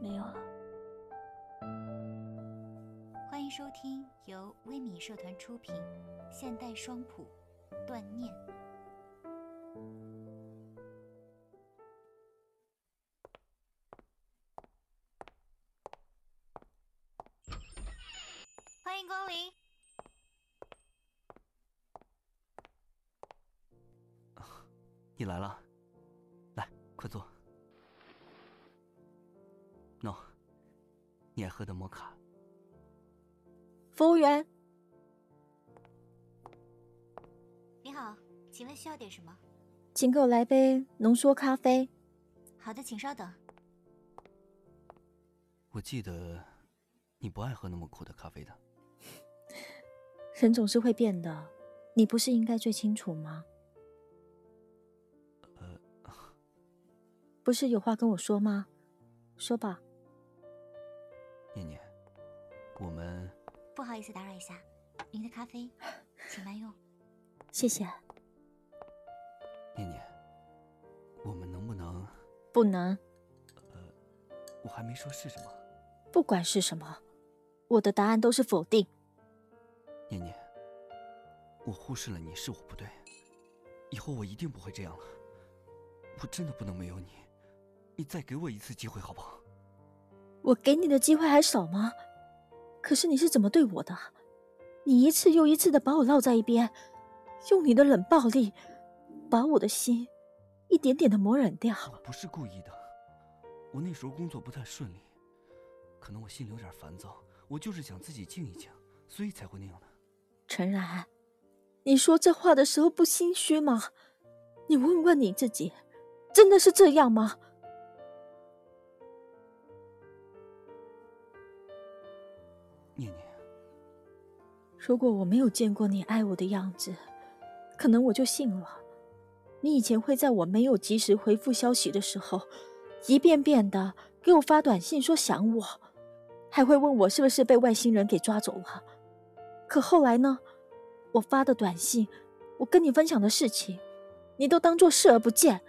没有了。欢迎收听由微米社团出品现代双谱《断念》。欢迎光临。你来了，来，快坐。喏，你爱喝的摩卡。服务员，你好，请问需要点什么？请给我来杯浓缩咖啡。好的，请稍等。我记得你不爱喝那么苦的咖啡的。人总是会变的，你不是应该最清楚吗？呃，不是有话跟我说吗？说吧。念念，我们不好意思打扰一下，您的咖啡，请慢用。谢谢。念念，我们能不能？不能。呃，我还没说是什么。不管是什么，我的答案都是否定。念念，我忽视了你是我不对，以后我一定不会这样了。我真的不能没有你，你再给我一次机会好不好？我给你的机会还少吗？可是你是怎么对我的？你一次又一次的把我落在一边，用你的冷暴力把我的心一点点的磨染掉。我不是故意的，我那时候工作不太顺利，可能我心里有点烦躁，我就是想自己静一静，所以才会那样的。陈然，你说这话的时候不心虚吗？你问问你自己，真的是这样吗？如果我没有见过你爱我的样子，可能我就信了。你以前会在我没有及时回复消息的时候，一遍遍的给我发短信说想我，还会问我是不是被外星人给抓走了。可后来呢？我发的短信，我跟你分享的事情，你都当做视而不见。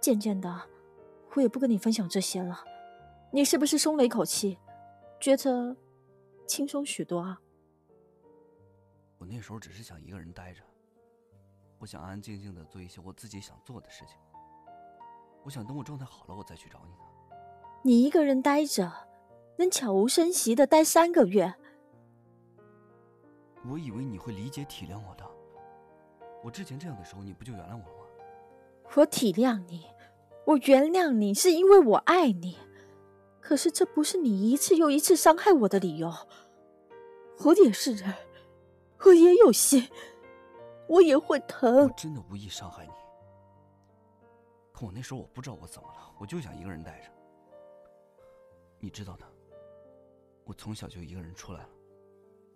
渐渐的，我也不跟你分享这些了。你是不是松了一口气，觉得？轻松许多啊！我那时候只是想一个人待着，我想安安静静的做一些我自己想做的事情。我想等我状态好了，我再去找你呢。你一个人待着，能悄无声息的待三个月？我以为你会理解体谅我的。我之前这样的时候，你不就原谅我了吗？我体谅你，我原谅你，是因为我爱你。可是这不是你一次又一次伤害我的理由。我也是人，我也有心，我也会疼。我真的无意伤害你，可我那时候我不知道我怎么了，我就想一个人待着。你知道的，我从小就一个人出来了，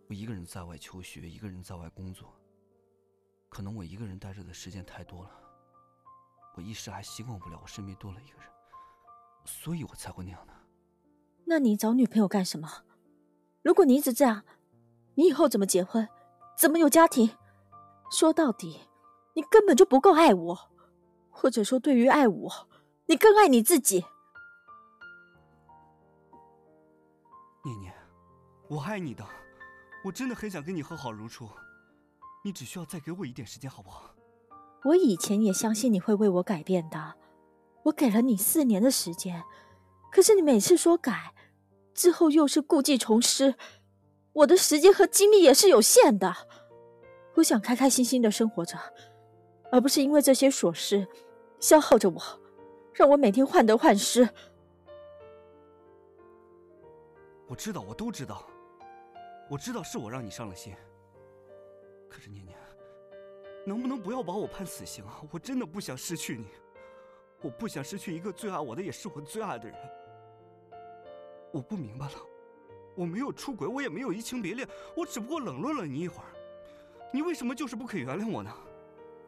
我一个人在外求学，一个人在外工作。可能我一个人待着的时间太多了，我一时还习惯不了我身边多了一个人，所以我才会那样的。那你找女朋友干什么？如果你一直这样，你以后怎么结婚，怎么有家庭？说到底，你根本就不够爱我，或者说，对于爱我，你更爱你自己。念念，我爱你的，我真的很想跟你和好如初，你只需要再给我一点时间，好不好？我以前也相信你会为我改变的，我给了你四年的时间。可是你每次说改，之后又是故技重施，我的时间和精力也是有限的。我想开开心心的生活着，而不是因为这些琐事消耗着我，让我每天患得患失。我知道，我都知道，我知道是我让你伤了心。可是念念，能不能不要把我判死刑啊？我真的不想失去你，我不想失去一个最爱我的，也是我最爱的人。我不明白了，我没有出轨，我也没有移情别恋，我只不过冷落了你一会儿，你为什么就是不肯原谅我呢？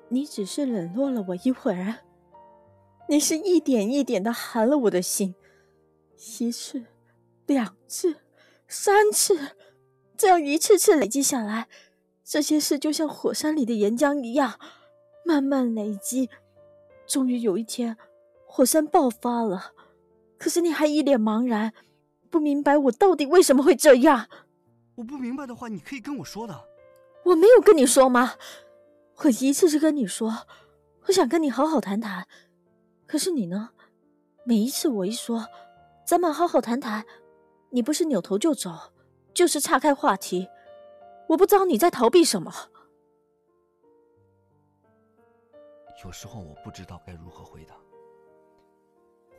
你只是冷落了我一会儿，你是一点一点的寒了我的心，一次、两次、三次，这样一次次累积下来，这些事就像火山里的岩浆一样，慢慢累积，终于有一天，火山爆发了。可是你还一脸茫然，不明白我到底为什么会这样。我不明白的话，你可以跟我说的。我没有跟你说吗？我一次次跟你说，我想跟你好好谈谈。可是你呢？每一次我一说，咱们好好谈谈，你不是扭头就走，就是岔开话题。我不知道你在逃避什么。有时候我不知道该如何回答，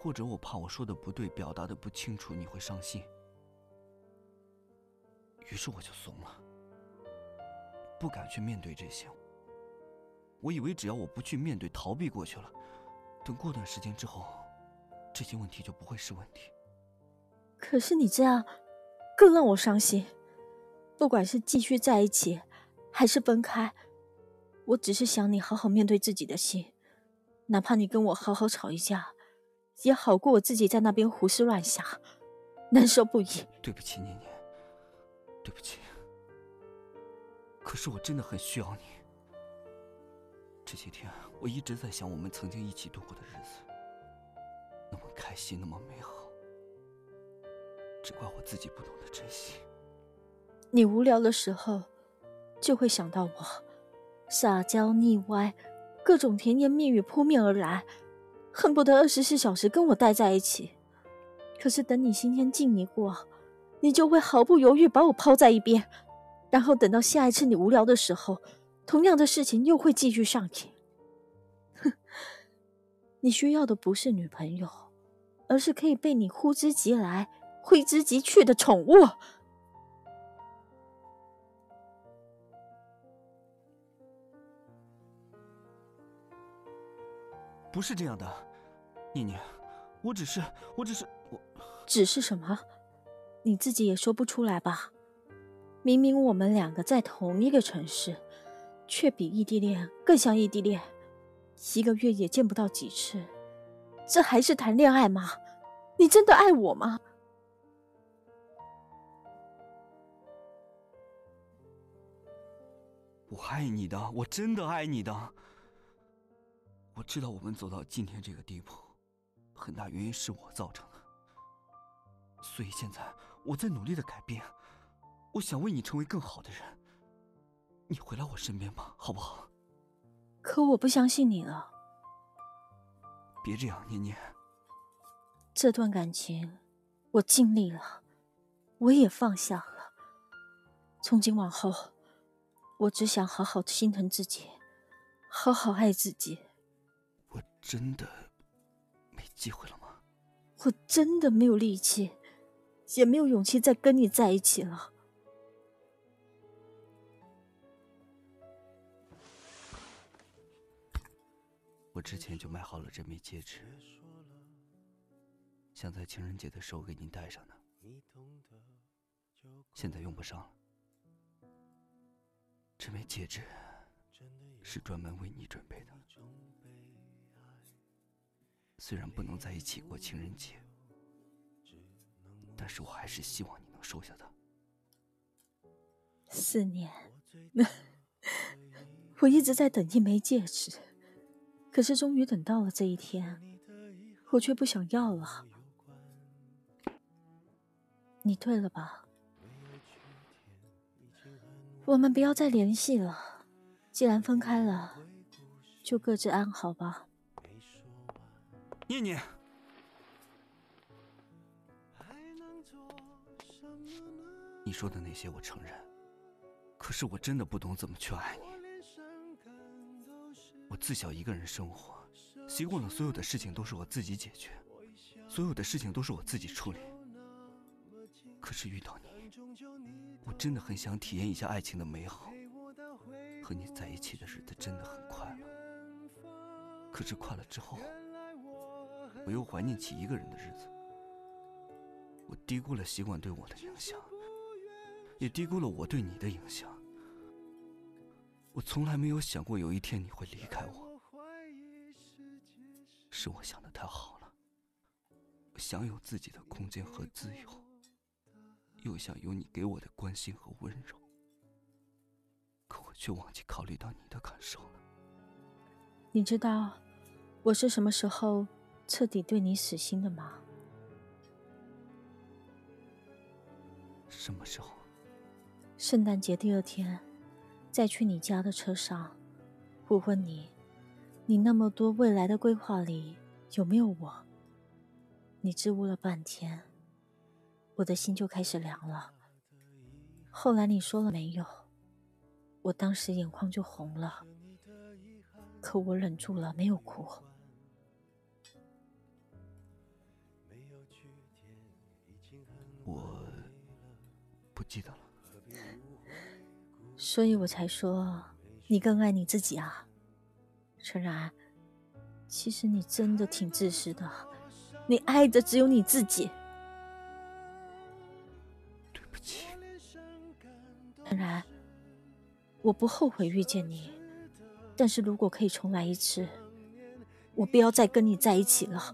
或者我怕我说的不对，表达的不清楚，你会伤心。于是我就怂了，不敢去面对这些。我以为只要我不去面对，逃避过去了，等过段时间之后，这些问题就不会是问题。可是你这样，更让我伤心。不管是继续在一起，还是分开，我只是想你好好面对自己的心，哪怕你跟我好好吵一架，也好过我自己在那边胡思乱想，难受不已。对不起，念念，对不起。可是我真的很需要你。这些天我一直在想我们曾经一起度过的日子，那么开心，那么美好，只怪我自己不懂得珍惜。你无聊的时候，就会想到我，撒娇腻歪，各种甜言蜜语扑面而来，恨不得二十四小时跟我待在一起。可是等你心天静一过，你就会毫不犹豫把我抛在一边，然后等到下一次你无聊的时候，同样的事情又会继续上演。哼，你需要的不是女朋友，而是可以被你呼之即来、挥之即去的宠物。不是这样的，念念，我只是，我只是，我只是什么？你自己也说不出来吧？明明我们两个在同一个城市，却比异地恋更像异地恋，一个月也见不到几次，这还是谈恋爱吗？你真的爱我吗？我爱你的，我真的爱你的。我知道我们走到今天这个地步，很大原因是我造成的。所以现在我在努力的改变，我想为你成为更好的人。你回来我身边吧，好不好？可我不相信你了。别这样，念念。这段感情，我尽力了，我也放下了。从今往后，我只想好好心疼自己，好好爱自己。我真的没机会了吗？我真的没有力气，也没有勇气再跟你在一起了。我之前就买好了这枚戒指，想在情人节的时候给你戴上呢，现在用不上了。这枚戒指是专门为你准备的。虽然不能在一起过情人节，但是我还是希望你能收下它。四年，我一直在等一枚戒指，可是终于等到了这一天，我却不想要了。你退了吧，我们不要再联系了。既然分开了，就各自安好吧。念念，你说的那些我承认，可是我真的不懂怎么去爱你。我自小一个人生活，习惯了所有的事情都是我自己解决，所有的事情都是我自己处理。可是遇到你，我真的很想体验一下爱情的美好。和你在一起的日子真的很快乐，可是快乐之后。我又怀念起一个人的日子，我低估了习惯对我的影响，也低估了我对你的影响。我从来没有想过有一天你会离开我，是我想的太好了。想有自己的空间和自由，又想有你给我的关心和温柔，可我却忘记考虑到你的感受了。你知道我是什么时候？彻底对你死心的吗？什么时候？圣诞节第二天再去你家的车上我问你你那么多未来的规划里有没有我？你支吾了半天我的心就开始凉了。后来你说了没有我当时眼眶就红了可我忍住了没有哭。记得了。所以我才说，你更爱你自己啊，陈然。其实你真的挺自私的，你爱的只有你自己。对不起，陈然。我不后悔遇见你，但是如果可以重来一次，我不要再跟你在一起了。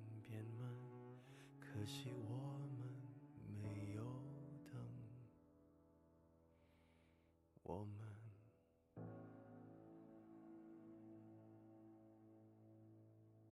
可惜我。